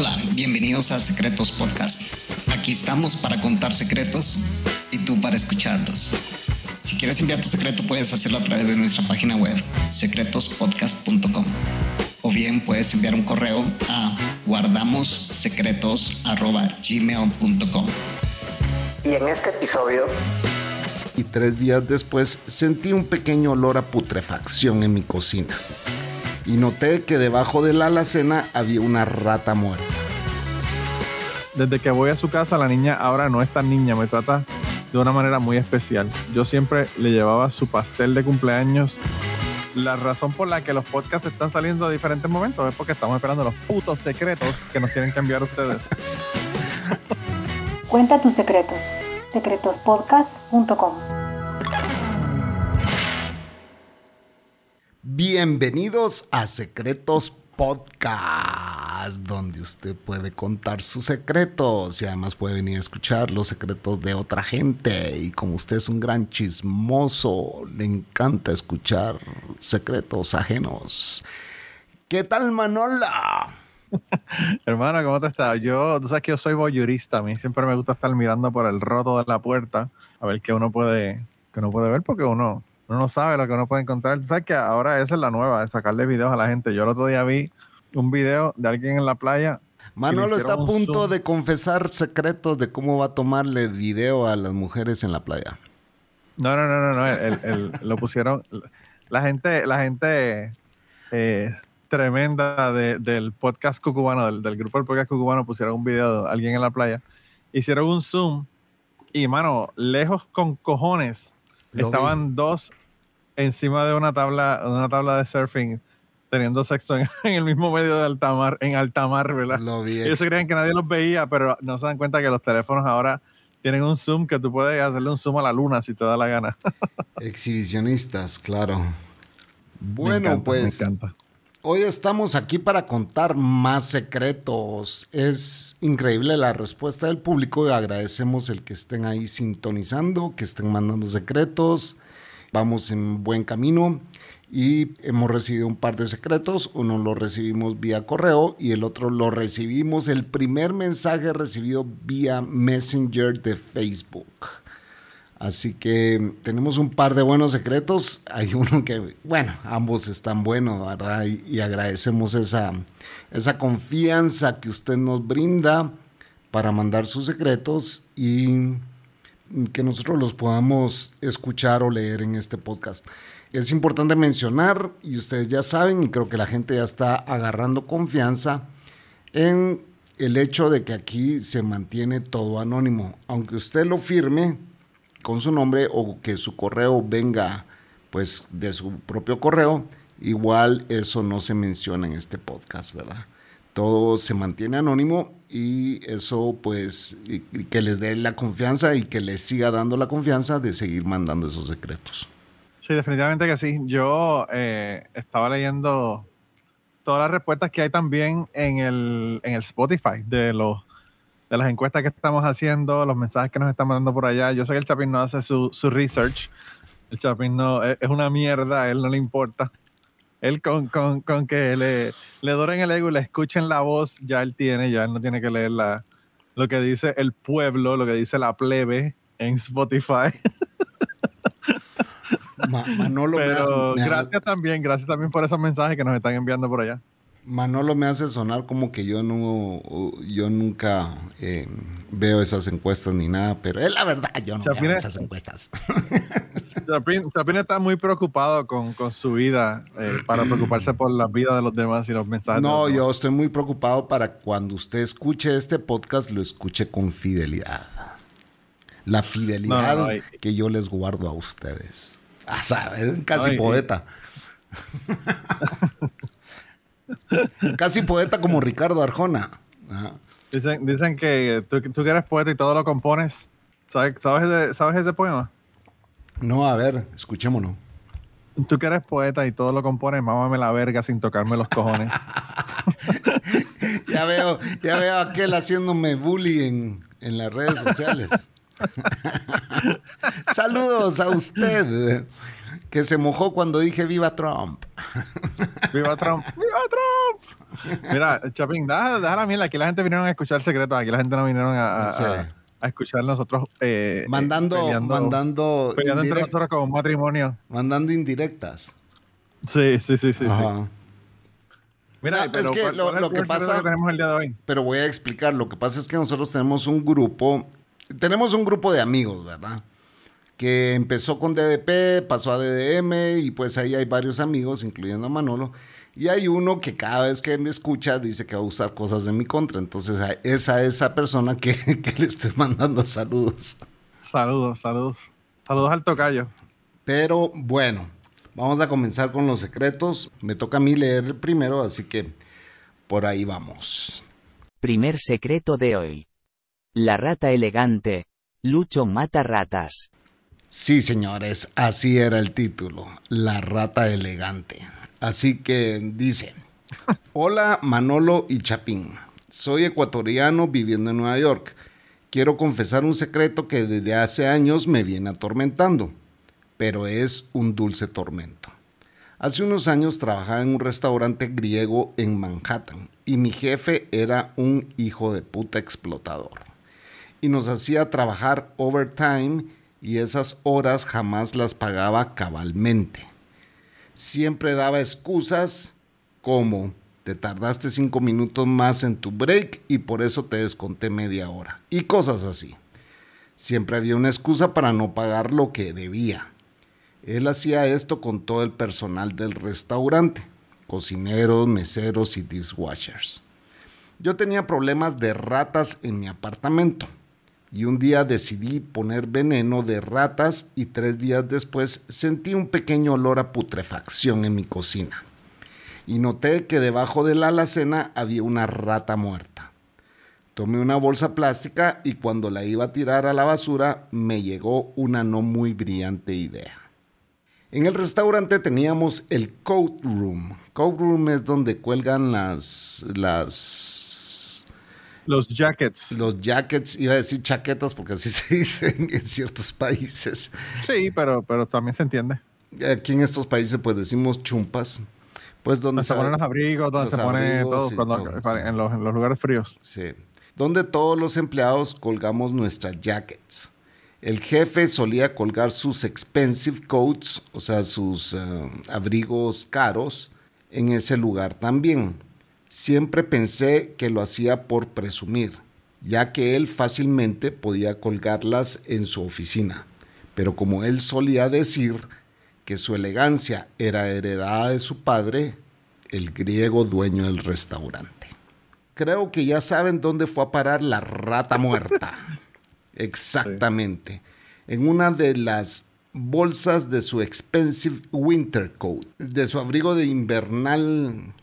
Hola, bienvenidos a Secretos Podcast. Aquí estamos para contar secretos y tú para escucharlos. Si quieres enviar tu secreto puedes hacerlo a través de nuestra página web secretospodcast.com o bien puedes enviar un correo a guardamossecretos.gmail.com Y en este episodio y tres días después sentí un pequeño olor a putrefacción en mi cocina y noté que debajo de la alacena había una rata muerta. Desde que voy a su casa, la niña ahora no es tan niña, me trata de una manera muy especial. Yo siempre le llevaba su pastel de cumpleaños. La razón por la que los podcasts están saliendo a diferentes momentos es porque estamos esperando los putos secretos que nos tienen que enviar ustedes. Cuenta tus secretos. secretospodcast.com Bienvenidos a Secretos Podcast, donde usted puede contar sus secretos y además puede venir a escuchar los secretos de otra gente. Y como usted es un gran chismoso, le encanta escuchar secretos ajenos. ¿Qué tal, Manola? Hermano, ¿cómo te estás? Yo, tú sabes que yo soy voyurista, a mí siempre me gusta estar mirando por el roto de la puerta a ver qué uno puede, que uno puede ver, porque uno uno no sabe lo que uno puede encontrar. sabes que ahora esa es la nueva, sacarle videos a la gente. Yo el otro día vi un video de alguien en la playa. Manolo está a punto de confesar secretos de cómo va a tomarle video a las mujeres en la playa. No, no, no, no, no. lo pusieron. La gente, la gente eh, tremenda del podcast cucubano, del, grupo del podcast cucubano, pusieron un video de alguien en la playa. Hicieron un zoom y, mano, lejos con cojones. estaban dos encima de una tabla, una tabla de surfing teniendo sexo en, el mismo medio de alta mar, en alta mar, ¿verdad? Lo vi. Ellos se creían que nadie los veía, pero no se dan cuenta que los teléfonos ahora tienen un zoom que tú puedes hacerle un zoom a la luna si te da la gana. Exhibicionistas, claro. Bueno, pues hoy estamos aquí para contar más secretos. Es increíble la respuesta del público y agradecemos el que estén ahí sintonizando, que estén mandando secretos vamos en buen camino y hemos recibido un par de secretos. Uno lo recibimos vía correo y el otro lo recibimos, el primer mensaje recibido vía Messenger de Facebook. Así que tenemos un par de buenos secretos. Hay uno que, bueno, ambos están buenos, ¿verdad? Y, agradecemos esa, esa confianza que usted nos brinda para mandar sus secretos y que nosotros los podamos escuchar o leer en este podcast. Es importante mencionar, y ustedes ya saben, y creo que la gente ya está agarrando confianza en el hecho de que aquí se mantiene todo anónimo. Aunque usted lo firme con su nombre o que su correo venga pues de su propio correo, igual eso no se menciona en este podcast, ¿verdad? Todo se mantiene anónimo y eso pues que les dé la confianza y que les siga dando la confianza de seguir mandando esos secretos. Sí, definitivamente que sí. Yo eh, estaba leyendo todas las respuestas que hay también en el, en el Spotify de los de las encuestas que estamos haciendo, los mensajes que nos están mandando por allá. Yo sé que el Chapín no hace su, su research. El Chapín no es, una mierda, a él no le importa. Él con, con, con que le, le doren el ego y le escuchen la voz, ya él tiene, ya él no tiene que leer la, lo que dice el pueblo, lo que dice la plebe en Spotify. Manolo Pero gracias también, gracias también por esos mensajes que nos están enviando por allá. Manolo me hace sonar como que yo no, yo nunca eh, veo esas encuestas ni nada, pero es la verdad, yo no veo esas encuestas. Chapín, está muy preocupado con, su vida, eh, para preocuparse por la vida de los demás y los mensajes. No, yo estoy muy preocupado para cuando usted escuche este podcast, lo escuche con fidelidad. La fidelidad que yo les guardo a ustedes. Ah, ¿sabes? Casi poeta. Casi poeta como Ricardo Arjona. Dicen, que tú, tú, que eres poeta y todo lo compones. ¿Sabes, sabes, ese, poema? No, a ver, escuchémonos. Tú que eres poeta y todo lo compones, mámame la verga sin tocarme los cojones. ya veo, ya veo a aquel haciéndome bullying en las redes sociales. Saludos a usted que se mojó cuando dije viva Trump. Viva Trump, viva Trump. Mira, Chapín, déjala, déjala mierda. Aquí la gente vinieron a escuchar secretos. Aquí la gente no vinieron a, a, escuchar nosotros. Eh, mandando, peleando, mandando. Peleando entre nosotros como un matrimonio. Mandando indirectas. Sí, sí, sí, sí. Mira, pero es que lo, que pasa. tenemos el día de hoy? Pero voy a explicar. Lo que pasa es que nosotros tenemos un grupo. Tenemos un grupo de amigos, ¿verdad? Que empezó con DDP, pasó a DDM y pues ahí hay varios amigos, incluyendo a Manolo. Y hay uno que cada vez que me escucha dice que va a usar cosas de mi contra. Entonces, es a esa persona que, que le estoy mandando saludos. Saludos, saludos. Saludos al tocayo. Pero bueno, Vamos a comenzar con los secretos. Me toca a mí leer el primero, así que por ahí vamos. Primer secreto de hoy. La rata elegante. Lucho mata ratas. Sí, señores, así era el título. La rata elegante. Así que dice, hola Manolo y Chapín. Soy ecuatoriano viviendo en Nueva York. Quiero confesar un secreto que desde hace años me viene atormentando pero es un dulce tormento. Hace unos años trabajaba en un restaurante griego en Manhattan y mi jefe era un hijo de puta explotador. Y nos hacía trabajar overtime y esas horas jamás las pagaba cabalmente. Siempre daba excusas como te tardaste cinco minutos más en tu break y por eso te desconté media hora y cosas así. Siempre había una excusa para no pagar lo que debía. Él hacía esto con todo el personal del restaurante, cocineros, meseros y dishwashers. Yo tenía problemas de ratas en mi apartamento y un día decidí poner veneno de ratas y tres días después sentí un pequeño olor a putrefacción en mi cocina y noté que debajo de la alacena había una rata muerta. Tomé una bolsa plástica y cuando la iba a tirar a la basura me llegó una no muy brillante idea. En el restaurante teníamos el coat room. Coat room es donde cuelgan las, las los jackets. Los jackets, iba a decir chaquetas porque así se dice en ciertos países. Sí, pero, pero también se entiende. Aquí en estos países pues decimos chumpas. Pues donde se, ponen los abrigos, donde se pone todo, en, los, en los lugares fríos. Sí. Donde todos los empleados colgamos nuestras jackets. El jefe solía colgar sus expensive coats, o sea, sus eh, abrigos caros, en ese lugar también. Siempre pensé que lo hacía por presumir, ya que él fácilmente podía colgarlas en su oficina. Pero como él solía decir que su elegancia era heredada de su padre, el griego dueño del restaurante. Creo que ya saben dónde fue a parar la rata muerta. Exactamente. En una de las bolsas de su expensive winter coat, de su abrigo de invernal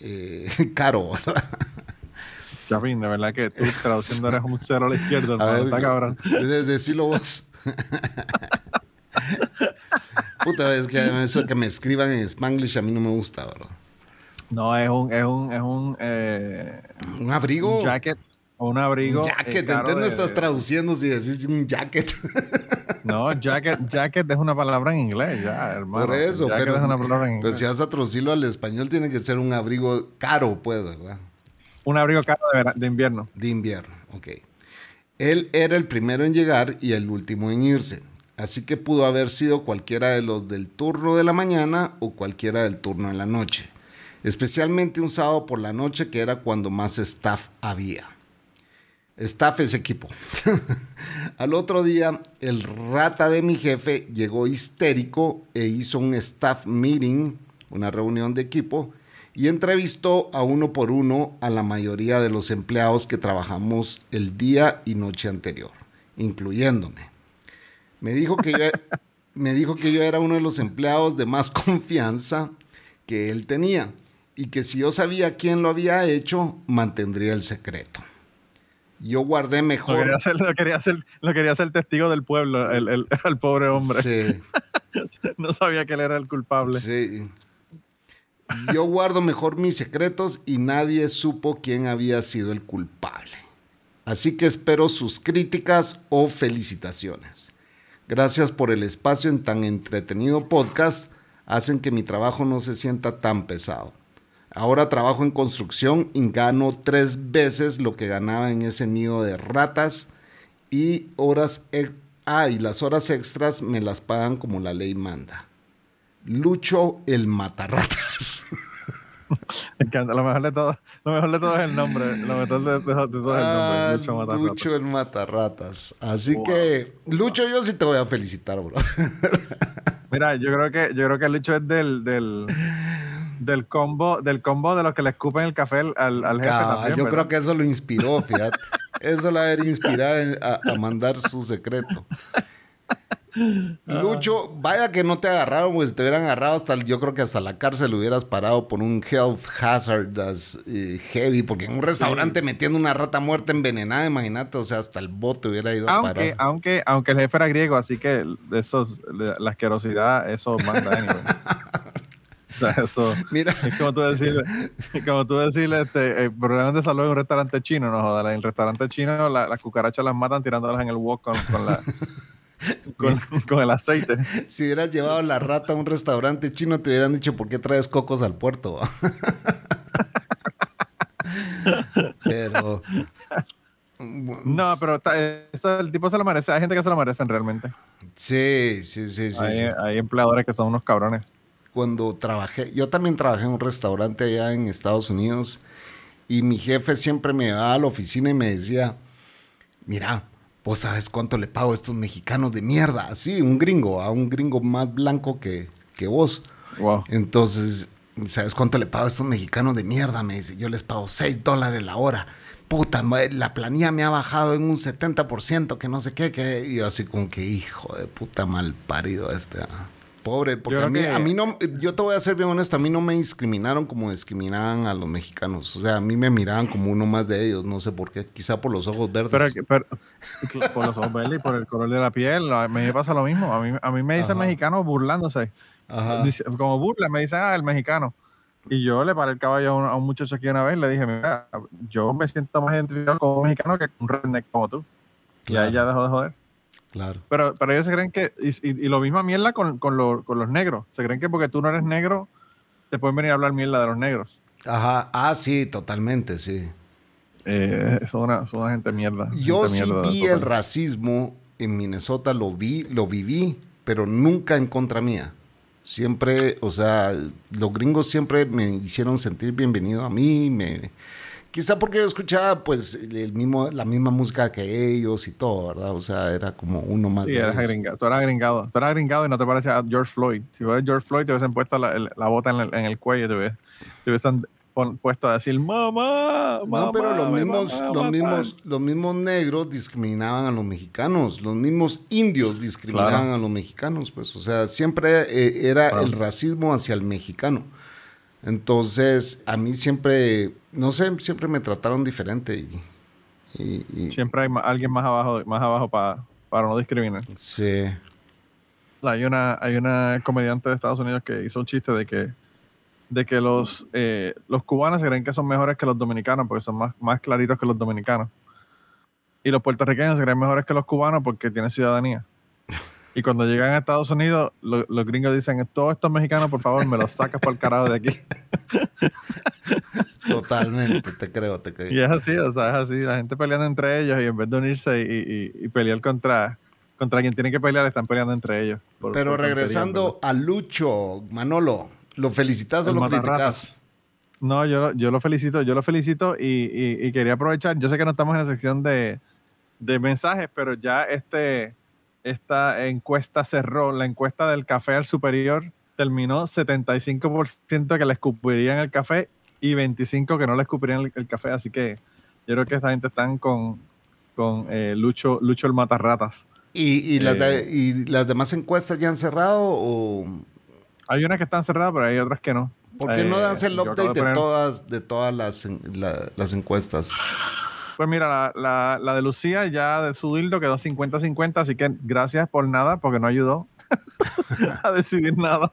eh, caro. Chavín, de verdad que tú traduciendo eres un cero a la izquierda, ver, cabrón. Decilo vos. Puta, es que eso que me escriban en Spanglish a mí no me gusta, bro. No, es un, es un, es un, eh, un abrigo. Un jacket un abrigo. Un jacket, eh, no estás traduciendo si decís un jacket. No, jacket, jacket es una palabra en inglés, ya, hermano. Por eso, pero, es una palabra en inglés. pero si vas a traducirlo al español, tiene que ser un abrigo caro, pues, ¿verdad? Un abrigo caro de, invierno. De invierno, ok. Él era el primero en llegar y el último en irse. Así que pudo haber sido cualquiera de los del turno de la mañana o cualquiera del turno de la noche. Especialmente un sábado por la noche, que era cuando más staff había staff ese equipo. Al otro día, el rata de mi jefe llegó histérico e hizo un staff meeting, una reunión de equipo, y entrevistó a uno por uno a la mayoría de los empleados que trabajamos el día y noche anterior, incluyéndome. Me dijo que yo, me dijo que yo era uno de los empleados de más confianza que él tenía y que si yo sabía quién lo había hecho, mantendría el secreto yo guardé mejor. Lo quería hacer, lo quería hacer, testigo del pueblo, el, el, pobre hombre. Sí. no sabía que él era el culpable. Sí. Yo guardo mejor mis secretos y nadie supo quién había sido el culpable. Así que espero sus críticas o felicitaciones. Gracias por el espacio en tan entretenido podcast. Hacen que mi trabajo no se sienta tan pesado. Ahora trabajo en construcción y gano tres veces lo que ganaba en ese nido de ratas y horas ah, y las horas extras me las pagan como la ley manda. Lucho el matarratas. Me encanta, lo mejor de todo, lo mejor de todo es el nombre. Lo mejor de, todo es el nombre. Ah, Lucho Matarratas. Lucho el Matarratas. Así que, Lucho, yo sí te voy a felicitar, bro. Mira, yo creo que, yo creo que Lucho es del, del, del combo, del combo de los que le escupen el café al, al jefe. también, yo creo que eso lo inspiró, fíjate. eso lo haber inspirado a, a mandar su secreto. Lucho, vaya que no te agarraron, pues te hubieran agarrado hasta, yo creo que hasta la cárcel hubieras parado por un health hazard as, eh, heavy, porque en un restaurante metiendo una rata muerta envenenada, imagínate, o sea, hasta el bote hubiera ido aunque, a parar. Aunque, aunque el jefe era griego, así que esos, la asquerosidad, eso manda. O sea, eso Mira. es como tú decirle, como tú decirle, este, el problema de salud en un restaurante chino, no jodas, en el restaurante chino las cucarachas las matan tirándolas en el wok con, con la con, el aceite. Si hubieras llevado la rata a un restaurante chino, te hubieran dicho, ¿por qué traes cocos al puerto? pero... No, pero el tipo se lo merece. Hay gente que se lo merecen realmente. Sí, sí, sí, sí. Hay, empleadores que son unos cabrones. Cuando trabajé, yo también trabajé en un restaurante allá en Estados Unidos y mi jefe siempre me llevaba a la oficina y me decía, mira, vos sabes cuánto le pago a estos mexicanos de mierda, así, un gringo, a un gringo más blanco que, que vos. Wow. Entonces, ¿sabes cuánto le pago a estos mexicanos de mierda? Me dice, yo les pago 6 dólares la hora. Puta, la planilla me ha bajado en un 70%, que no sé qué, que... Y yo así como que, hijo de puta mal parido este. Ah". Pobre, porque a mí, a mí, no, yo te voy a ser bien honesto, a mí no me discriminaron como discriminaban a los mexicanos. O sea, a mí me miraban como uno más de ellos, no sé por qué. Quizá por los ojos verdes. Pero, por los ojos verdes y por el color de la piel, me pasa lo mismo. A mí, a mí me dicen mexicano burlándose. como burla, me dicen, ah, el mexicano. Y yo le paré el caballo a un, muchacho aquí una vez y le dije, mira, yo me siento más identificado como mexicano que un redneck como tú. Y ahí ya dejó de joder. Claro. Pero, pero ellos se creen que, y, lo mismo mierda con, con, con, los negros. Se creen que porque tú no eres negro, te pueden venir a hablar mierda de los negros. Ajá, ah, sí, totalmente, sí. Eh, son, una, son una gente mierda. Yo sí vi el racismo en Minnesota, lo vi, lo viví, pero nunca en contra mía. Siempre, o sea, los gringos siempre me hicieron sentir bienvenido a mí, me, Quizá porque yo escuchaba pues el mismo, la misma música que ellos y todo, ¿verdad? O sea, era como uno más. Sí, gringado. Tú eras gringado. Tú eras gringado y no te parecía a George Floyd. Si fueras George Floyd, te hubiesen puesto la, la bota en el, en el, cuello, te hubiesen, te hubiesen puesto a decir mamá, mamá. No, pero los mismos, los, mismos, los mismos negros discriminaban a los mexicanos. Los mismos indios discriminaban a los mexicanos, pues. O sea, siempre eh, era el racismo hacia el mexicano. Entonces, a mí siempre, no sé, siempre me trataron diferente. Y, siempre hay alguien más abajo, más abajo para, para no discriminar. Sí. Hay una, hay una comediante de Estados Unidos que hizo un chiste de que, de que los, eh, los cubanos se creen que son mejores que los dominicanos porque son más, más claritos que los dominicanos. Y los puertorriqueños se creen mejores que los cubanos porque tienen ciudadanía. Y cuando llegan a Estados Unidos, los gringos dicen, todos estos mexicanos, por favor, me los sacas por el carajo de aquí. Totalmente, te creo, te creo. Y es así, o sea, es así, la gente peleando entre ellos y en vez de unirse y, pelear contra, contra quien tiene que pelear, están peleando entre ellos. Pero regresando a Lucho, Manolo, ¿lo felicitas o lo criticas? No, yo, yo lo felicito, yo lo felicito y, quería aprovechar, yo sé que no estamos en la sección de, de mensajes, pero ya este esta encuesta cerró, la encuesta del café al superior terminó 75% que le escupirían el café y 25% que no le escupirían el, café. Así que yo creo que esta gente están con, con eh, Lucho, Lucho el Matarratas. ¿Y, y, las eh, ¿Y las demás encuestas ya han cerrado? O? Hay unas que están cerradas, pero hay otras que no. ¿Por qué no das el eh, update de, todas, de todas las, las encuestas? Pues mira, la, la, de Lucía ya de su dildo quedó 50-50, así que gracias por nada, porque no ayudó a decidir nada.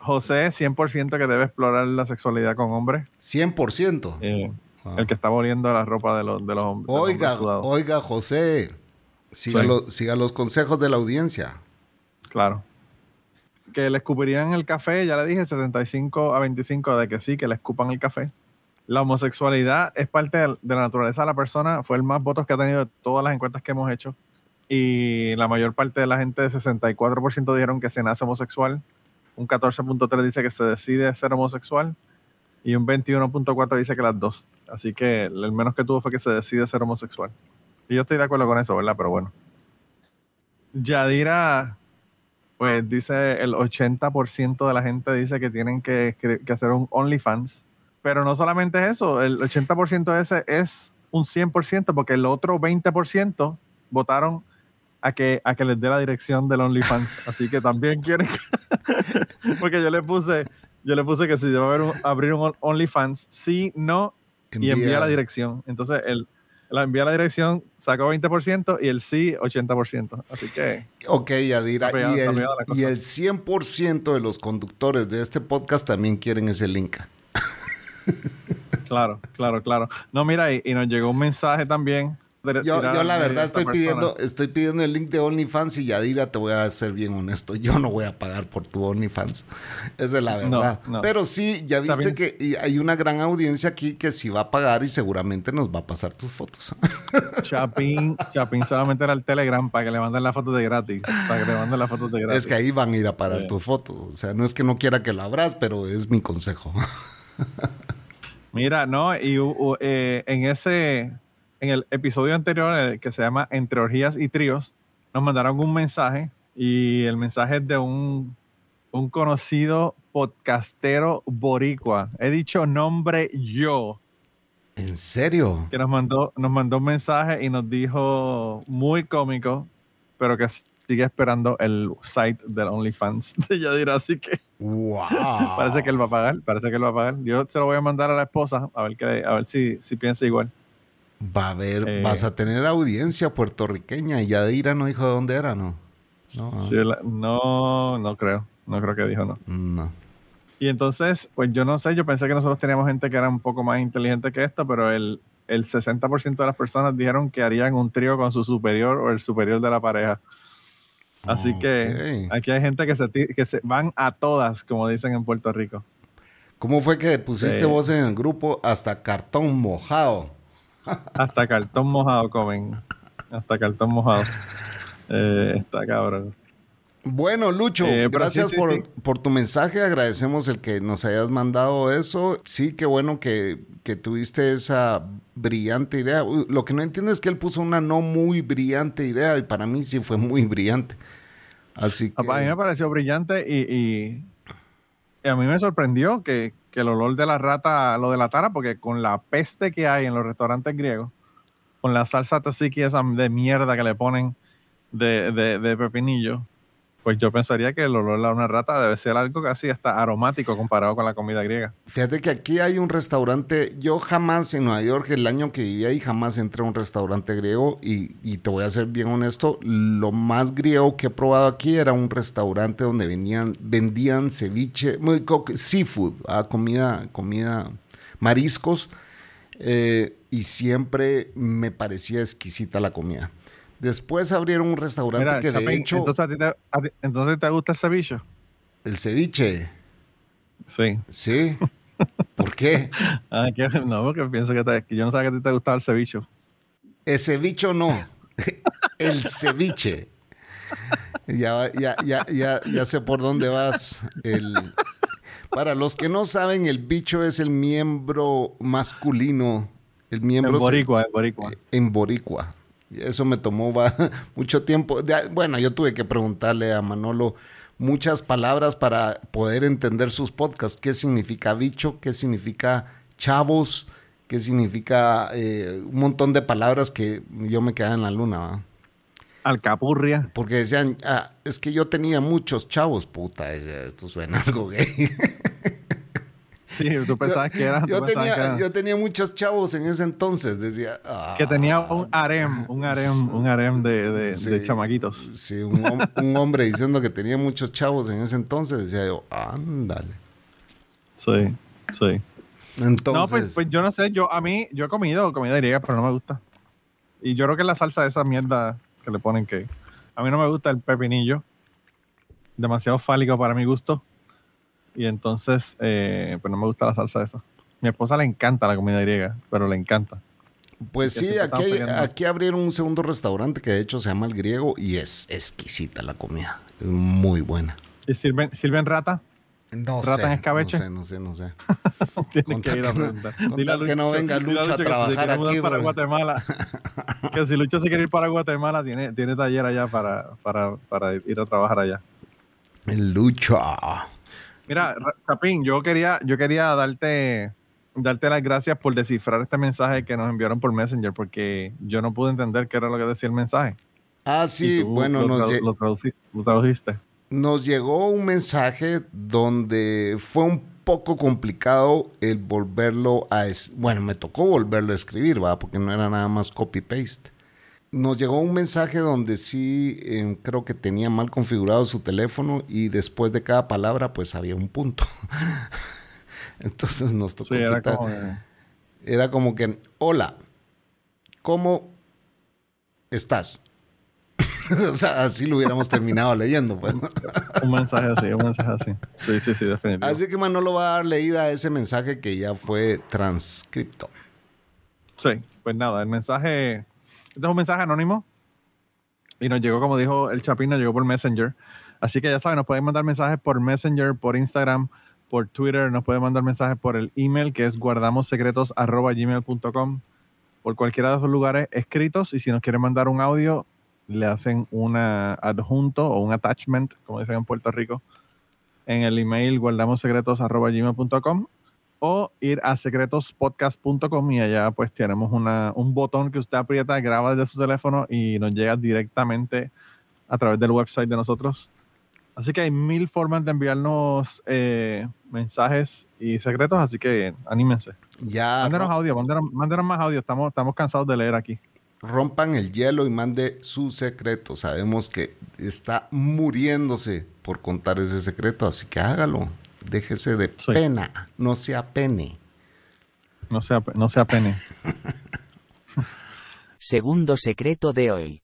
José, 100% que debe explorar la sexualidad con hombres. 100%. Eh, el que está volviendo la ropa de los, de los hombres. Oiga, oiga, José, siga, siga los consejos de la audiencia. Claro. que le escupirían el café, ya le dije 75 a 25 de que sí, que le escupan el café. La homosexualidad es parte de la naturaleza de la persona, fue el más votos que ha tenido de todas las encuestas que hemos hecho. Y la mayor parte de la gente, de 64% dijeron que se nace homosexual, un 14.3 dice que se decide ser homosexual y un 21.4 dice que las dos. Así que el menos que tuvo fue que se decide ser homosexual. Y yo estoy de acuerdo con eso, ¿verdad? Pero bueno. Yadira, pues dice el 80% de la gente dice que tienen que, hacer un OnlyFans. Pero no solamente eso, el 80% ese es un 100% porque el otro 20% votaron a que, a que les dé la dirección del OnlyFans. Así que también quieren. porque yo le puse, yo le puse que si debe haber abrir un OnlyFans, sí, no, y envía la dirección. Entonces, el, la envía la dirección, sacó 20% y el sí 80%. Así que... Ok, Yadira. y, el, y el 100% de los conductores de este podcast también quieren ese link. claro, claro, claro. No, mira, y nos llegó un mensaje también yo, la verdad estoy pidiendo, estoy pidiendo el link de OnlyFans y Yadira, te voy a ser bien honesto, yo no voy a pagar por tu OnlyFans. Esa es la verdad. Pero sí, ya viste que hay una gran audiencia aquí que sí va a pagar y seguramente nos va a pasar tus fotos. Chapín, Chapín solamente era el Telegram para que le manden las fotos de gratis. Para que le manden las fotos de gratis. Es que ahí van a ir a parar tus fotos. O sea, no es que no quiera que lo abras, pero es mi consejo. Mira, no, y eh, en ese en el episodio anterior, que se llama Entre Orgías y Tríos, nos mandaron un mensaje y el mensaje es de un, un conocido podcastero boricua. He dicho nombre yo. ¿En serio? Que nos mandó, nos mandó un mensaje y nos dijo muy cómico, pero que sigue esperando el site del OnlyFans de Yadira, así que wow. parece que él va a pagar, parece que él va a pagar. Yo se lo voy a mandar a la esposa a ver que, a ver si, si piensa igual. Va a ver, eh, vas a tener audiencia puertorriqueña. Y Yadira no dijo de dónde era, ¿no? No, no, creo. No creo que dijo no. No. Y entonces, pues yo no sé, yo pensé que nosotros teníamos gente que era un poco más inteligente que esto, pero el, el 60% de las personas dijeron que harían un trío con su superior o el superior de la pareja. Así que aquí hay gente que se, que se van a todas, como dicen en Puerto Rico. ¿Cómo fue que pusiste vos en el grupo hasta cartón mojado? Hasta cartón mojado comen. Hasta cartón mojado. Eh, está cabrón. Bueno, Lucho, eh, gracias por, tu mensaje. Agradecemos el que nos hayas mandado eso. Sí, qué bueno que, tuviste esa brillante idea. Lo que no entiendo es que él puso una no muy brillante idea y para mí sí fue muy brillante. Así que... A mí me pareció brillante y a mí me sorprendió que, que el olor de la rata lo delatara, porque con la peste que hay en los restaurantes griegos, con la salsa tzatziki esa de mierda que le ponen de, de, de pepinillo, pues yo pensaría que el olor a una rata debe ser algo casi hasta aromático comparado con la comida griega. Fíjate que aquí hay un restaurante, yo jamás en Nueva York, el año que viví ahí, jamás entré a un restaurante griego y, te voy a ser bien honesto, lo más griego que he probado aquí era un restaurante donde vendían ceviche, seafood, ah, comida, comida, mariscos, eh, y siempre me parecía exquisita la comida. Después abrieron un restaurante que de hecho. Entonces, te, gusta el ceviche? ¿El ceviche? Sí. ¿Sí? ¿Por qué? ah, que, no, porque pienso que, te, yo no sabía que a ti te gustaba el ceviche. El ceviche no. el ceviche. Ya, ya, ya, ya, ya sé por dónde vas. El, para los que no saben, el bicho es el miembro masculino. El miembro. En boricua, en boricua. En boricua. Eso me tomó mucho tiempo. Bueno, yo tuve que preguntarle a Manolo muchas palabras para poder entender sus podcasts. ¿Qué significa bicho? ¿Qué significa chavos? ¿Qué significa eh, un montón de palabras que yo me quedaba en la luna? Alcapurria. Porque decían, ah, es que yo tenía muchos chavos, puta, esto suena algo gay. Sí, tú pensabas que era. Yo, tenía, yo tenía muchos chavos en ese entonces. Decía. que tenía un harem, un harem, un harem de, de, chamaquitos. Sí, un, hombre diciendo que tenía muchos chavos en ese entonces. Decía yo, ándale. Sí, sí. Entonces. No, pues, pues, yo no sé, yo a mí, yo he comido comida griega, pero no me gusta. Y yo creo que la salsa de esa mierda que le ponen que. A mí no me gusta el pepinillo. demasiado fálico para mi gusto. Y entonces, eh, pues no me gusta la salsa esa. Mi esposa le encanta la comida griega, pero le encanta. Pues sí, aquí, aquí abrieron un segundo restaurante que de hecho se llama El Griego y es exquisita la comida. Es muy buena. ¿Y sirven, sirven rata? No ¿Rata sé, en escabeche? No sé, no sé, no sé. Tienes que ir a que no- preguntar. Dile a que no venga Lucho a que si trabajar quiere mudar aquí, para. Guatemala. que si Lucho se quiere ir para Guatemala, tiene, tiene taller allá para, para, para ir a trabajar allá. El Lucho. Mira, Ra- Chapín, yo quería, yo quería darte, darte las gracias por descifrar este mensaje que nos enviaron por Messenger, porque yo no pude entender qué era lo que decía el mensaje. Ah, sí, bueno, lo, nos, lo traduci- lo traduciste. nos llegó un mensaje donde fue un poco complicado el volverlo a... es- Bueno, me tocó volverlo a escribir, ¿va? Porque no era nada más copy-paste. Nos llegó un mensaje donde sí eh, creo que tenía mal configurado su teléfono y después de cada palabra pues había un punto. Entonces nos tocó Sí, era quitar- como... de- Era como que, hola, ¿cómo estás? o sea, así lo hubiéramos terminado leyendo. Pues. un mensaje así, un mensaje así. Sí, sí, sí, definitivamente. Así que Manolo va a dar leída a ese mensaje que ya fue transcripto. Sí, pues nada, el mensaje, este es un mensaje anónimo. Y nos llegó, como dijo el Chapín, llegó por Messenger. Así que ya saben, nos pueden mandar mensajes por Messenger, por Instagram, por Twitter, nos pueden mandar mensajes por el email que es guardamossecretos.gmail.com, por cualquiera de esos lugares escritos. Y si nos quieren mandar un audio, le hacen una adjunto o un attachment, como dicen en Puerto Rico, en el email guardamossecretos.gmail.com o ir a secretospodcast.com y allá pues tenemos una, un botón que usted aprieta, graba desde su teléfono y nos llega directamente a través del website de nosotros. Así que hay mil formas de enviarnos eh, mensajes y secretos, así que anímense. Ya Mándenos audio, mándenos, mándenos más audio, estamos, estamos cansados de leer aquí. rompan el hielo y mande su secreto. Sabemos que está muriéndose por contar ese secreto, así que hágalo. Déjese de Sí. pena, no sea pene. No sea, no sea pene. Segundo secreto de hoy.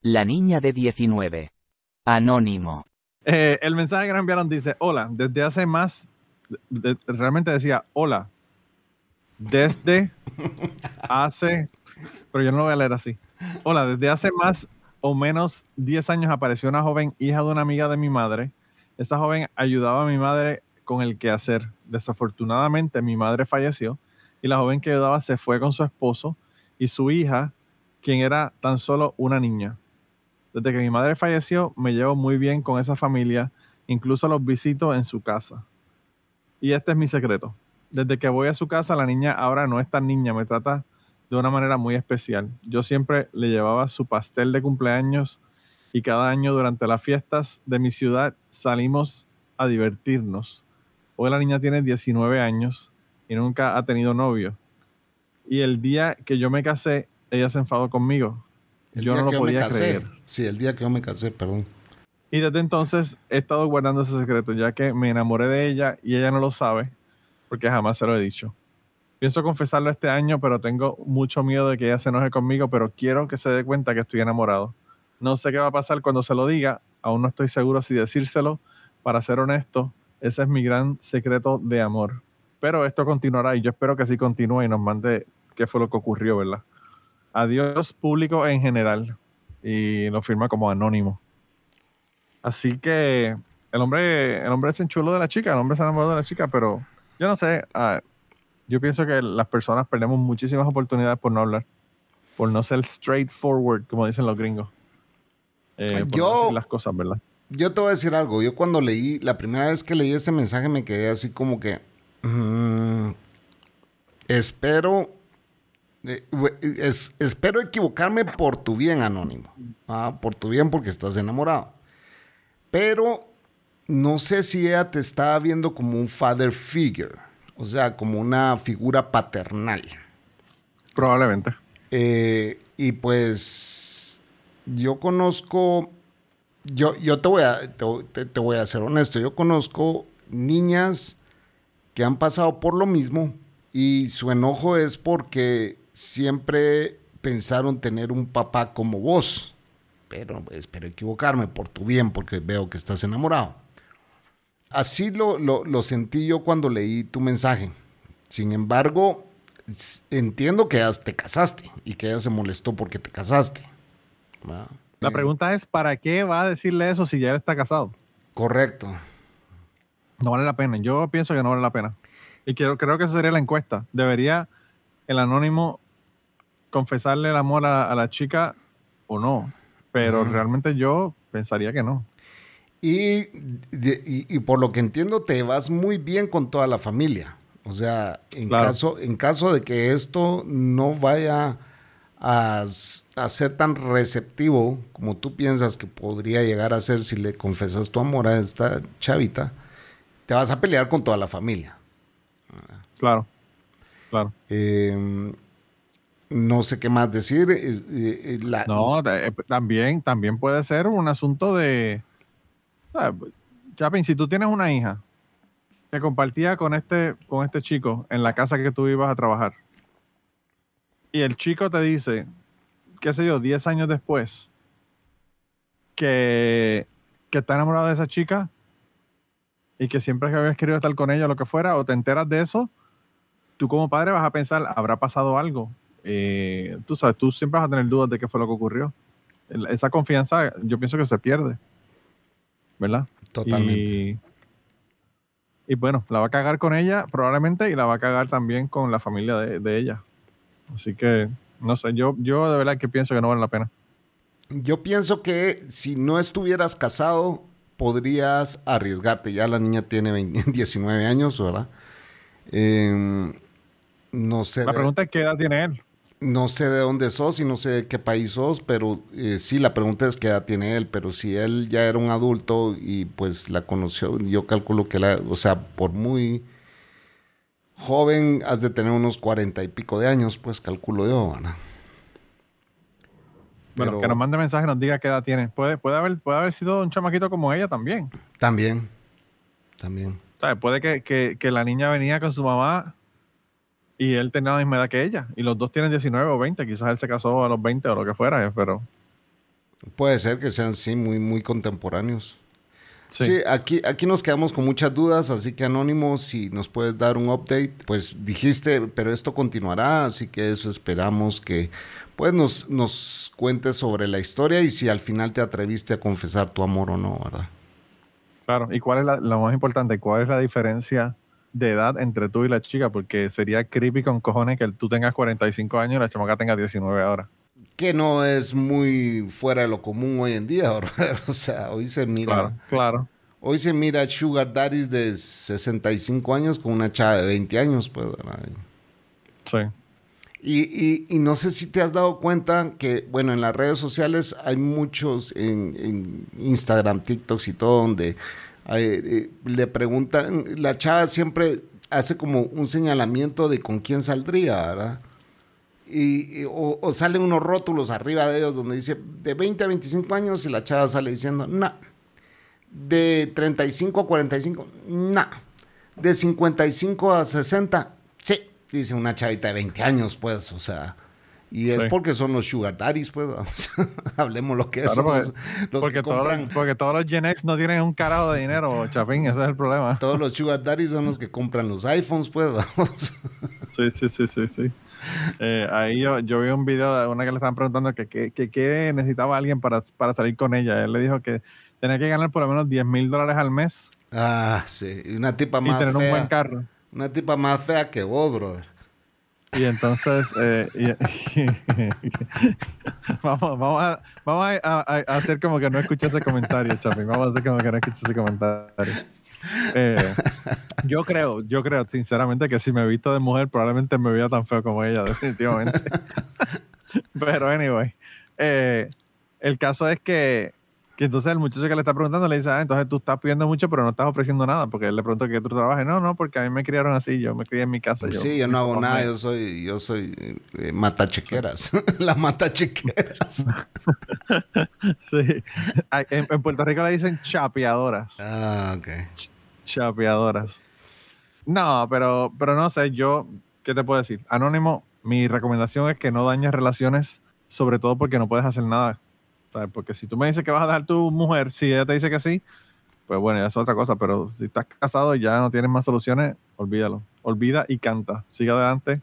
La niña de 19. Anónimo. Eh, el mensaje que nos enviaron dice, hola, desde hace más, de- de- realmente decía, hola, desde hace, pero yo no lo voy a leer así. Hola, desde hace más o menos 10 años apareció una joven hija de una amiga de mi madre. Esa joven ayudaba a mi madre con el quehacer. Desafortunadamente mi madre falleció y la joven que ayudaba se fue con su esposo y su hija, quien era tan solo una niña. Desde que mi madre falleció, me llevo muy bien con esa familia, incluso los visito en su casa. Y este es mi secreto. Desde que voy a su casa, la niña ahora no es tan niña, me trata de una manera muy especial. Yo siempre le llevaba su pastel de cumpleaños y cada año durante las fiestas de mi ciudad salimos a divertirnos. Hoy la niña tiene 19 años y nunca ha tenido novio. Y el día que yo me casé, ella se enfadó conmigo. El yo no lo podía creer. Sí, el día que yo me casé, perdón. Y desde entonces he estado guardando ese secreto, ya que me enamoré de ella y ella no lo sabe, porque jamás se lo he dicho. Pienso confesarlo este año, pero tengo mucho miedo de que ella se enoje conmigo, pero quiero que se dé cuenta que estoy enamorado. No sé qué va a pasar cuando se lo diga, aún no estoy seguro si decírselo. Para ser honesto, ese es mi gran secreto de amor. Pero esto continuará y yo espero que sí continúe y nos mande qué fue lo que ocurrió, ¿verdad? Adiós público en general. Y lo firma como anónimo. Así que el hombre, el hombre se enchuló de la chica, el hombre se enamoró de la chica, pero yo no sé, ah, yo pienso que las personas perdemos muchísimas oportunidades por no hablar, por no ser straightforward, como dicen los gringos. Eh, por no Yo- decir las cosas, ¿verdad? Yo te voy a decir algo. Yo cuando leí, la primera vez que leí este mensaje me quedé así como que... mm, espero... eh, es- espero equivocarme por tu bien, Anónimo. Ah, por tu bien porque estás enamorado. Pero no sé si ella te estaba viendo como un father figure. O sea, como una figura paternal. Probablemente. Eh, y pues yo conozco, yo, yo te, voy a, te, voy a ser honesto, yo conozco niñas que han pasado por lo mismo y su enojo es porque siempre pensaron tener un papá como vos. pero espero equivocarme por tu bien porque veo que estás enamorado. Así lo, lo, sentí yo cuando leí tu mensaje. Sin embargo, entiendo que te casaste y que ella se molestó porque te casaste. La pregunta es, ¿para qué va a decirle eso si ya él está casado? Correcto. No vale la pena. Yo pienso que no vale la pena. Y quiero, creo que esa sería la encuesta. ¿Debería el anónimo confesarle el amor a, la chica o no? Pero realmente yo pensaría que no. Y, y, por lo que entiendo, te vas muy bien con toda la familia. O sea, en, caso, en caso de que esto no vaya a, a, ser tan receptivo como tú piensas que podría llegar a ser si le confesas tu amor a esta chavita, te vas a pelear con toda la familia. Claro, claro. Em, no sé qué más decir. Eh, eh, no, eh, también, también puede ser un asunto de... Chapin, si tú tienes una hija que compartía con este, con este chico en la casa que tú ibas a trabajar, y el chico te dice, qué sé yo, 10 años después, que, que está enamorado de esa chica y que siempre que habías querido estar con ella o lo que fuera, o te enteras de eso, tú como padre vas a pensar, habrá pasado algo. Eh, tú sabes, tú siempre vas a tener dudas de qué fue lo que ocurrió. Esa confianza yo pienso que se pierde. ¿Verdad? Totalmente. Y, bueno, la va a cagar con ella probablemente y la va a cagar también con la familia de, ella. Así que, no sé, yo, yo de verdad que pienso que no vale la pena. Yo pienso que si no estuvieras casado, podrías arriesgarte. Ya la niña tiene 19 años, ¿verdad? Em, no sé. La pregunta es qué edad tiene él. No sé de dónde sos y no sé de qué país sos, pero eh, sí, la pregunta es qué edad tiene él, pero si él ya era un adulto y pues la conoció, yo calculo que la, o sea, por muy joven has de tener unos cuarenta y pico de años, pues calculo yo, ¿verdad? Bueno, que nos mande mensaje, nos diga qué edad tiene. Puede, puede, haber, puede haber sido un chamaquito como ella también. También, también. Puede que, que, la niña venía con su mamá y él tenía la misma edad que ella. Y los dos tienen 19 o 20. Quizás él se casó a los 20 o lo que fuera, eh, pero... Puede ser que sean, sí, muy, muy contemporáneos. Sí. aquí, aquí nos quedamos con muchas dudas, así que Anónimo, si nos puedes dar un update, pues dijiste, pero esto continuará, así que eso esperamos que pues nos, nos cuentes sobre la historia y si al final te atreviste a confesar tu amor o no, ¿verdad? Claro, ¿y cuál es la, lo más importante? ¿Cuál es la diferencia de edad entre tú y la chica? Porque sería creepy con cojones que tú tengas 45 años y la chamaca tenga 19 ahora. Que no es muy fuera de lo común hoy en día. O sea, hoy se mira. Claro, claro. Hoy se mira Sugar Daddies de 65 años con una chava de 20 años, pues, ¿verdad? Sí. Y, y, no sé si te has dado cuenta que, bueno, en las redes sociales hay muchos, en, Instagram, TikToks y todo, donde eh, le preguntan, la chava siempre hace como un señalamiento de con quién saldría, ¿verdad? Y, o, salen unos rótulos arriba de ellos donde dice de 20 a 25 años y la chava sale diciendo, no. De 35 a 45, no. De 55 a 60, sí dice una chavita de 20 años, pues, o sea. Y es porque son los sugar daddies, pues. Hablemos lo que es. los, porque, todos, porque todos los Gen X no tienen un carajo de dinero, chapín, ese es el problema. Todos los sugar daddies son los que compran los iPhones, pues. sí, sí, sí, sí, sí. Eh, ahí yo, yo, vi un video de una que le estaban preguntando que qué necesitaba alguien para, para salir con ella. Él le dijo que tenía que ganar por lo menos 10 mil dólares al mes. Ah, sí. Una tipa más. Y tener un buen carro. Una tipa más fea que vos, brother. Y entonces, eh, vamos, vamos, a, vamos a, hacer como que no escuché ese comentario, Chapi. Vamos a hacer como que no escuché ese comentario. Eh, yo creo, yo creo sinceramente que si me he visto de mujer, probablemente me veía tan feo como ella, definitivamente. Pero, anyway, eh, el caso es que que entonces el muchacho que le está preguntando le dice, ah, entonces tú estás pidiendo mucho, pero no estás ofreciendo nada, porque él le pregunta que tú trabajes. No, no, porque a mí me criaron así, yo me crié en mi casa. Yo, sí, yo no hago nada, yo soy, yo soy eh, matachequeras, las matachequeras. sí, en, en, Puerto Rico le dicen chapeadoras. Ah, ok. Chapeadoras. No, pero, pero no sé, yo, ¿qué te puedo decir? Anónimo, mi recomendación es que no dañes relaciones, sobre todo porque no puedes hacer nada Porque si tú me dices que vas a dejar tu mujer, si ella te dice que sí, pues bueno, ya es otra cosa. Pero si estás casado y ya no tienes más soluciones, olvídalo. Olvida y canta. Sigue adelante.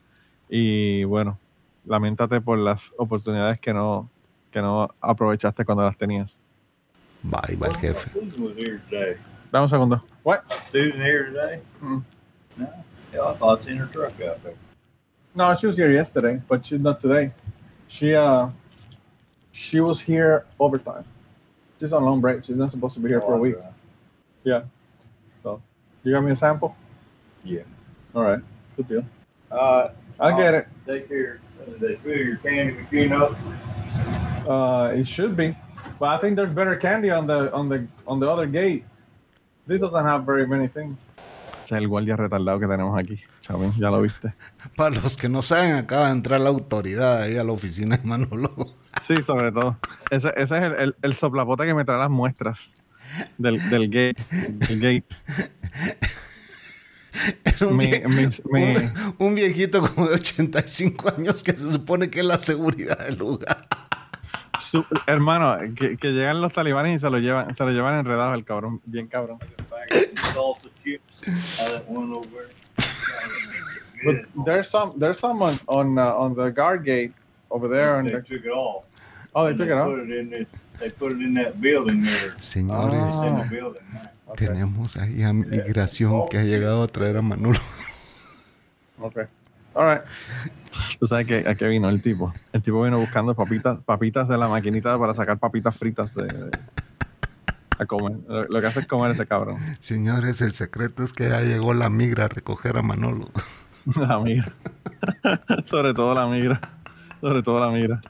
Y bueno, lamentate por las oportunidades que no, que no aprovechaste cuando las tenías. Bye, bye, jefe. Dame un segundo. What? Susan here today? Mm. No. Yeah, I thought she in her truck out there. No, she was here yesterday, but she's not today. She uh she was here overtime. She's on long break. She's not supposed to be here for a week. Yeah. So you got me a sample? Yeah. All right. Good deal. Uh, I'll get it. Take care. They fill your candy with peanuts. Uh it should be. But I think there's better candy on the on the on the other gate. This doesn't have very many things. es el guardia retardado que tenemos aquí, Chavín, ya lo viste. Para los que no saben, acaba de entrar la autoridad ahí a la oficina de Manolo. Sí, sobre todo. Ese, ese es el, el, el, soplapote que me trae las muestras del, del gate. Del gate. Un, mi, mi, mi, un, un, viejito como de 85 años que se supone que es la seguridad del lugar. Su, hermano, que, que, llegan los talibanes y se lo llevan, se lo llevan enredado el cabrón, bien cabrón. But there's some there's someone on uh, on the guard gate over there. They the... took it off. Oh, they took they it off. Put it in this, they put it in that building there. Señores, It's in the building. Okay. tenemos ahí a migración que ha llegado a traer a Manolo. Okay. All right. Tú sabes que a qué vino el tipo. El tipo vino buscando papitas, papitas de la maquinita para sacar papitas fritas de, de a comer. Lo, lo, que hace es comer ese cabrón. Señores, el secreto es que ya llegó la migra a recoger a Manolo. La migra. Sobre todo la migra. Sobre todo la migra.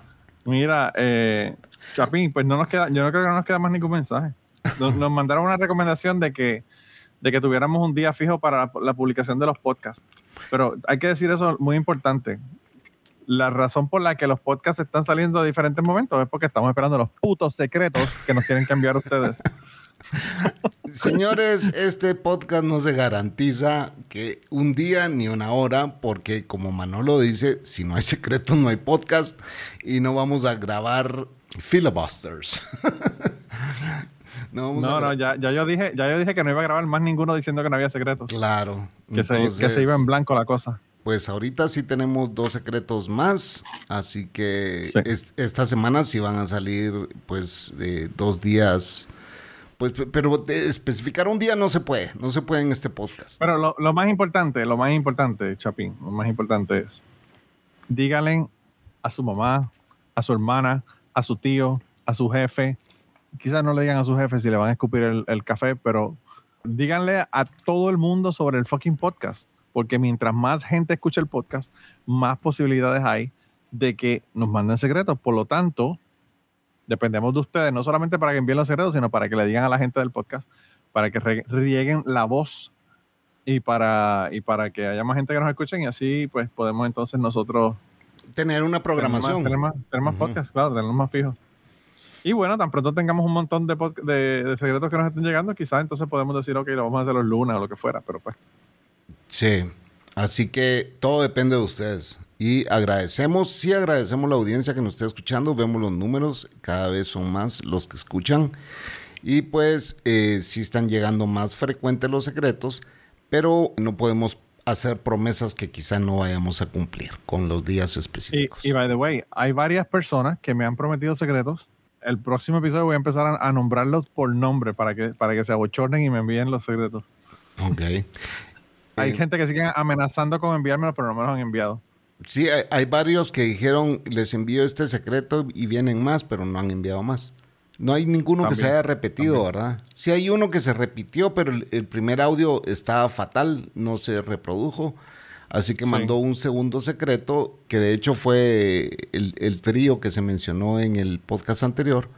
Mira, eh, Chapín, pues no nos queda, yo no creo que no nos queda más ningún mensaje. Nos, nos mandaron una recomendación de que, de que tuviéramos un día fijo para la, publicación de los podcasts. Pero hay que decir eso muy importante. La razón por la que los podcasts están saliendo a diferentes momentos es porque estamos esperando los putos secretos que nos que enviar ustedes. Señores, este podcast no se garantiza que un día ni una hora, porque como Manolo dice, si no hay secretos no hay podcast y no vamos a grabar filibusters. no, no, no ya, ya, yo dije, ya yo dije que no iba a grabar más ninguno diciendo que no había secretos. Claro. Que, Entonces, se, que se iba en blanco la cosa. Pues ahorita sí tenemos dos secretos más, así que sí. es, esta semana sí van a salir pues eh, dos días. Pues, pero especificar un día no se puede, no se puede en este podcast. Pero lo, lo más importante, lo más importante, Chapín, lo más importante es, díganle a su mamá, a su hermana, a su tío, a su jefe, quizás no le digan a su jefe si le van a escupir el, el café, pero díganle a todo el mundo sobre el fucking podcast porque mientras más gente escuche el podcast, más posibilidades hay de que nos manden secretos. Por lo tanto, dependemos de ustedes, no solamente para que envíen los secretos, sino para que le digan a la gente del podcast, para que rieguen la voz y para, y para que haya más gente que nos escuchen y así pues podemos entonces nosotros tener una programación. Tener más, tener más, tener más uh -huh. podcasts, claro, tenerlos más fijos. Y bueno, tan pronto tengamos un montón de, de, de secretos que nos estén llegando, quizás entonces podemos decir, ok, lo vamos a hacer los lunes o lo que fuera, pero pues Sí, así que todo depende de ustedes. Y agradecemos, sí agradecemos la audiencia que nos está escuchando, vemos los números, cada vez son más los que escuchan. Y pues eh, sí están llegando más frecuentes los secretos, pero no podemos hacer promesas que quizá no vayamos a cumplir con los días específicos. Y, y by the way, hay varias personas que me han prometido secretos. El próximo episodio voy a empezar a, a nombrarlos por nombre para que, para que se abochornen y me envíen los secretos. Ok. Hay eh, gente que sigue amenazando con enviármelo, pero no me los han enviado. Sí, hay, hay, varios que dijeron, les envío este secreto y vienen más, pero no han enviado más. No hay ninguno también, que se haya repetido, también. ¿verdad? Sí hay uno que se repitió, pero el, el, primer audio estaba fatal, no se reprodujo. Así que sí. mandó un segundo secreto, que de hecho fue el, el, trío que se mencionó en el podcast anterior.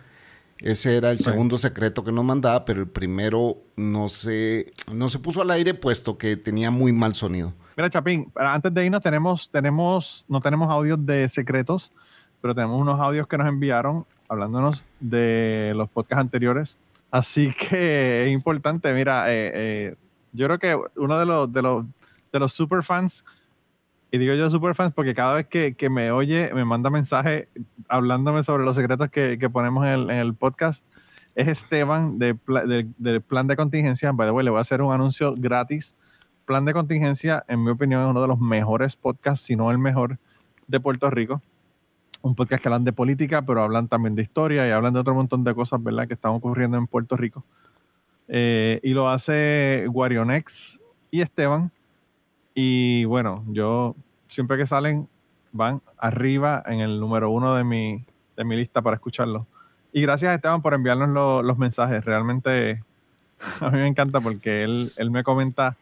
Ese era el sí. segundo secreto que nos mandaba, pero el primero no se, no se puso al aire puesto que tenía muy mal sonido. Mira, Chapín, antes de irnos tenemos, tenemos, no tenemos audios de secretos, pero tenemos unos audios que nos enviaron hablándonos de los podcasts anteriores. Así que es importante, mira, eh, eh, yo creo que uno de los, de los, de los super fans Y digo yo super fans porque cada vez que, que me oye, me manda mensaje hablándome sobre los secretos que, que ponemos en el, podcast. Es Esteban de, del Plan de Contingencia. By the way, le voy a hacer un anuncio gratis. Plan de Contingencia, en mi opinión, es uno de los mejores podcasts, si no el mejor, de Puerto Rico. Un podcast que hablan de política, pero hablan también de historia y hablan de otro montón de cosas, ¿verdad?, que están ocurriendo en Puerto Rico. Eh, y lo hace Guarionex y Esteban. Y bueno, yo siempre que salen van arriba en el número uno de mi, de mi lista para escucharlo. Y gracias Esteban por enviarnos lo, los mensajes. Realmente a mí me encanta porque él, él me comenta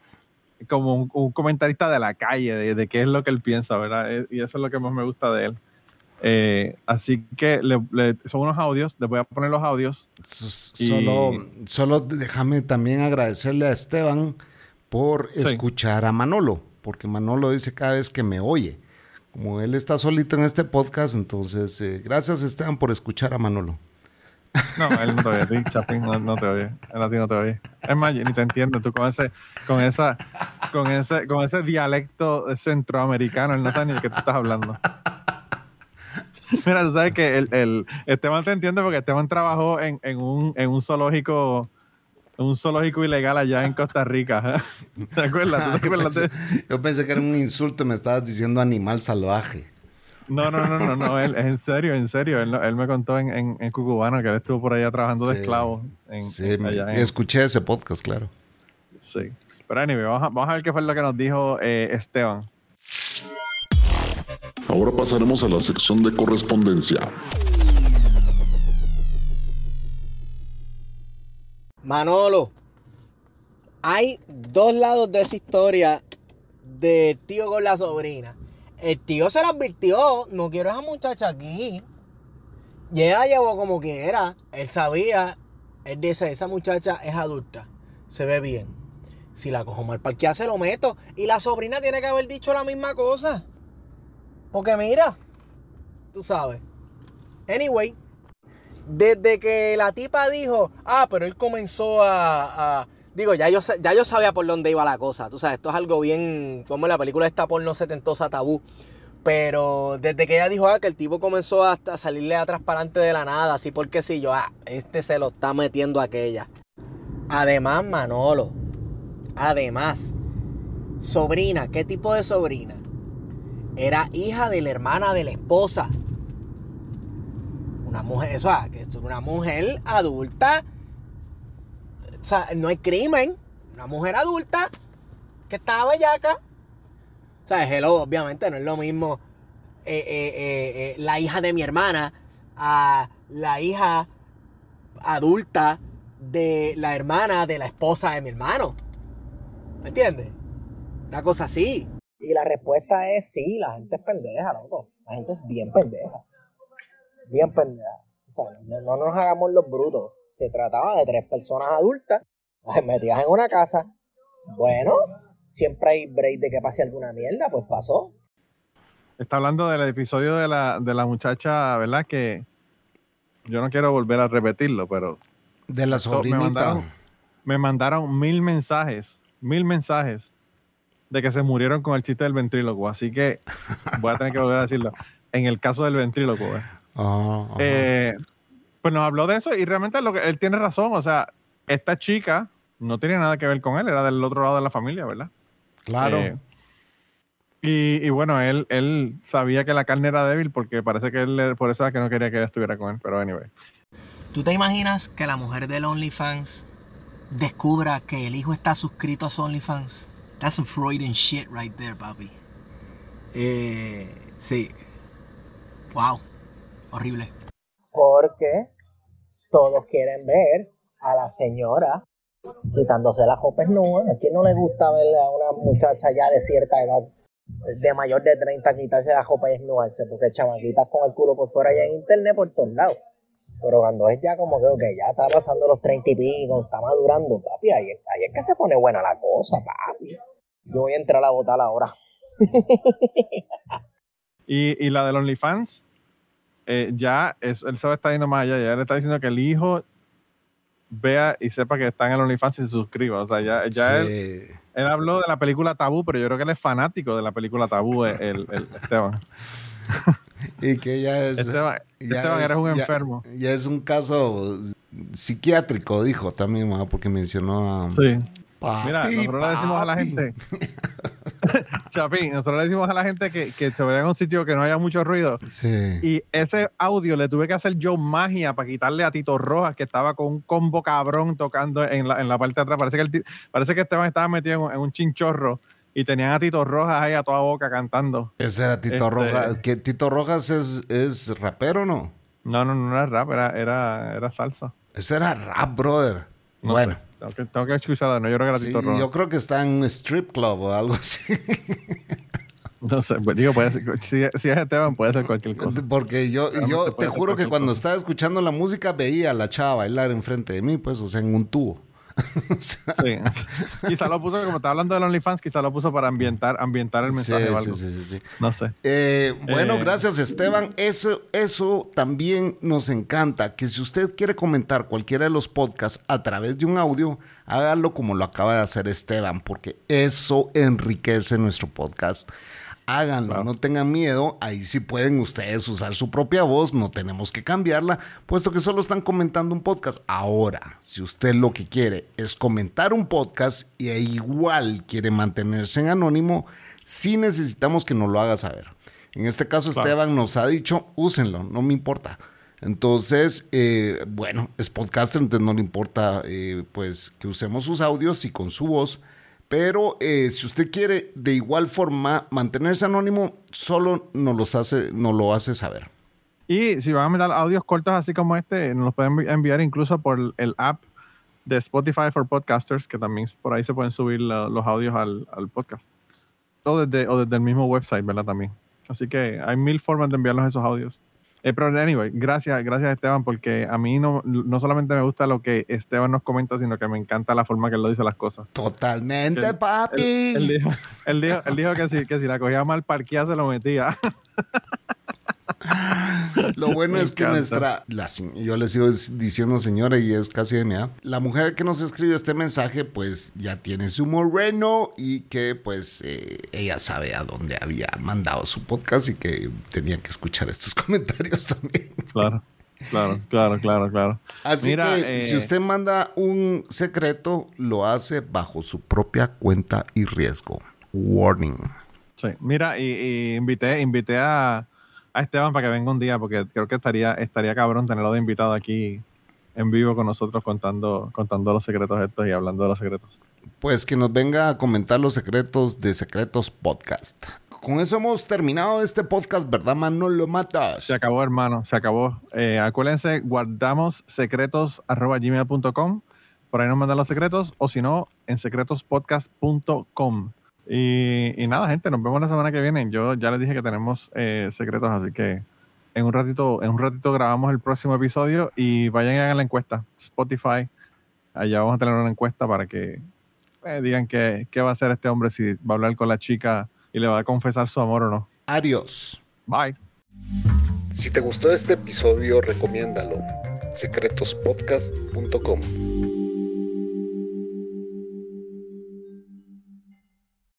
como un, un, comentarista de la calle, de, de, qué es lo que él piensa, ¿verdad? Eh, Y eso es lo que más me gusta de él. Eh, así que le, le, son unos audios, les voy a poner los audios. Solo, y... solo déjame también agradecerle a Esteban por sí. escuchar a Manolo, porque Manolo dice cada vez que me oye. Como él está solito en este podcast, entonces eh, gracias Esteban por escuchar a Manolo. No, él no te oye a ti, Chapín, no, no, te oye. Él a ti no te oye. Es más, ni te entiendo. Tú con ese, con esa, con ese, con ese dialecto centroamericano, él no sabe ni de qué tú estás hablando. Mira, tú sabes que el, el, Esteban te entiende porque Esteban trabajó en, en, un, en un zoológico un zoológico ilegal allá en Costa Rica. ¿Te acuerdas? Ah, yo, pensé, yo, pensé, que era un insulto, me estabas diciendo animal salvaje. No, no, no, no, no, él, en serio, en serio. Él, él me contó en, en, en, Cucubano que él estuvo por allá trabajando de esclavo. En, sí, allá en, escuché ese podcast, claro. Sí. Pero anyway, vamos a, vamos a ver qué fue lo que nos dijo eh, Esteban. Ahora pasaremos a la sección de correspondencia. Manolo, hay dos lados de esa historia de tío con la sobrina. El tío se la advirtió, no quiero a esa muchacha aquí. Y ella la llevó como quiera. Él sabía, él dice, esa muchacha es adulta, se ve bien. Si la cojo mal parqueada se lo meto. Y la sobrina tiene que haber dicho la misma cosa. Porque mira, tú sabes. Anyway, desde que la tipa dijo, ah, pero él comenzó a, digo, ya yo, ya yo sabía por dónde iba la cosa, tú sabes, esto es algo bien, como la película esta porno setentosa tabú, pero desde que ella dijo, ah, que el tipo comenzó a, a salirle atrás para adelante de la nada, así porque si yo, ah, este se lo está metiendo a aquella. Además, Manolo, además, sobrina, ¿qué tipo de sobrina? Era hija de la hermana de la esposa una mujer, es una mujer adulta. O sea, no hay crimen. Una mujer adulta que estaba bellaca. O sea, obviamente no es lo mismo eh, eh, eh, la hija de mi hermana a la hija adulta de la hermana de la esposa de mi hermano. ¿Me entiendes? Una cosa así. Y la respuesta es sí, la gente es pendeja, loco. La gente es bien pendeja bien pendeja. O sea, no, no, nos hagamos los brutos. Se trataba de tres personas adultas, las metidas en una casa. Bueno, siempre hay break de que pase alguna mierda, pues pasó. Está hablando del episodio de la, de la muchacha, ¿verdad? Que yo no quiero volver a repetirlo, pero... De la sobrinita. Me mandaron, me mandaron mil mensajes, mil mensajes de que se murieron con el chiste del ventríloco. Así que voy a tener que volver a decirlo. En el caso del ventríloco, ¿eh? Ah, Eh, pues nos habló de eso y realmente lo que él tiene razón. O sea, esta chica no tenía nada que ver con él, era del otro lado de la familia, ¿verdad? Claro. Eh, y, y, bueno, él, él sabía que la carne era débil porque parece que él, por eso era que no quería que ella estuviera con él, pero anyway. ¿Tú te imaginas que la mujer del OnlyFans descubra que el hijo está suscrito a su OnlyFans? That's some Freudian shit right there, papi. Eh, sí. Wow horrible. Porque todos quieren ver a la señora quitándose las copes nuevas. ¿A quién no le gusta ver a una muchacha ya de cierta edad, de mayor de 30, quitarse las copas y desnudarse? Porque chamaquitas con el culo por fuera ya en internet por todos lados. Pero cuando es ya como que, okay, ya está pasando los 30 y pico, está madurando, papi, ahí, ahí es que se pone buena la cosa, papi. Yo voy a entrar a votar ahora. ¿Y, y la del OnlyFans? Eh, ya es, él se está yendo más allá, ya le está diciendo que el hijo vea y sepa que está en el OnlyFans y se suscriba. O sea, ya, ya Sí. él, él habló de la película Tabú, pero yo creo que él es fanático de la película Tabú, el, el- el Esteban. Y que ya es. Esteban, ya Esteban, es- eres un ya- enfermo. Ya es un caso psiquiátrico, dijo también, porque mencionó a. Sí. Papi, Mira, nosotros le decimos a la gente, Chapi, nosotros le decimos a la gente que, que se vaya a un sitio que no haya mucho ruido. Sí. Y ese audio le tuve que hacer yo magia para quitarle a Tito Rojas, que estaba con un combo cabrón tocando en la, en la parte de atrás. Parece que, el parece que Esteban estaba metido en, en un chinchorro y tenían a Tito Rojas ahí a toda boca cantando. Ese era Tito Este- Rojas. ¿Que Tito Rojas es, es rapero o no? No, no, no era rap, era, era, era salsa. Ese era rap, brother. No bueno. sé, tengo, que, tengo que escucharlo, no, yo creo que era sí, Tito yo creo que está en un strip club o algo así. No sé, pues, digo, puede ser, si, si es Esteban, puede ser cualquier cosa. Porque yo, yo te juro que cuando cosa. estaba escuchando la música veía a la chava bailar enfrente de mí, pues, o sea, en un tubo. O sea, Sí. quizá lo puso, como estaba hablando del OnlyFans, quizá lo puso para ambientar, ambientar el sí, mensaje o sí, algo. sí, sí, sí. No sé. Eh, bueno, Eh. gracias Esteban. Eso, eso también nos encanta. Que si usted quiere comentar cualquiera de los podcasts a través de un audio, hágalo como lo acaba de hacer Esteban, porque eso enriquece nuestro podcast. Háganlo, Claro. no tengan miedo. Ahí sí pueden ustedes usar su propia voz, no tenemos que cambiarla, puesto que solo están comentando un podcast. Ahora, si usted lo que quiere es comentar un podcast y igual quiere mantenerse en anónimo, sí necesitamos que nos lo haga saber. En este caso, Claro. Esteban nos ha dicho, úsenlo, no me importa. Entonces, eh, bueno, es podcaster, entonces no le importa eh, pues que usemos sus audios y con su voz. Pero eh, si usted quiere de igual forma mantenerse anónimo, solo nos, los hace, nos lo hace saber. Y si van a mandar audios cortos así como este, nos los pueden envi- enviar incluso por el app de Spotify for Podcasters, que también por ahí se pueden subir la- los audios al, al podcast. O desde, o desde el mismo website, ¿verdad? También. Así que hay mil formas de enviarnos esos audios. Eh, pero anyway, gracias, gracias Esteban, porque a mí no, no solamente me gusta lo que Esteban nos comenta, sino que me encanta la forma que él lo dice las cosas. Totalmente, Él- papi. Él, él dijo, él dijo, él dijo que, si, que si la cogía mal parqueada se lo metía. Lo bueno Me es que encanta. nuestra, la yo le sigo diciendo señora y es casi de mi edad. La mujer que nos escribió este mensaje, pues ya tiene su moreno y que pues eh, ella sabe a dónde había mandado su podcast y que tenía que escuchar estos comentarios también. Claro, claro, claro, claro, claro. Así Mira, que eh, si usted manda un secreto, lo hace bajo su propia cuenta y riesgo. Warning. Sí, mira, y, y invité, invité a, a Esteban para que venga un día, porque creo que estaría, estaría cabrón tenerlo de invitado aquí en vivo con nosotros contando, contando los secretos estos y hablando de los secretos. Pues que nos venga a comentar los secretos de Secretos Podcast. Con eso hemos terminado este podcast, ¿verdad, Manolo Matas? Se acabó, hermano, se acabó. Eh, acuérdense, guardamos secretos arroba gmail.com. Por ahí nos mandan los secretos, o si no, en secretospodcast.com. Y, y nada, gente, nos vemos la semana que viene. Yo ya les dije que tenemos eh, secretos, así que en un ratito, en un ratito grabamos el próximo episodio y vayan y hagan la encuesta. Spotify, allá vamos a tener una encuesta para que eh, digan qué, qué va a hacer este hombre, si va a hablar con la chica y le va a confesar su amor o no. Adiós. Bye. Si te gustó este episodio, recomiéndalo. secretospodcast.com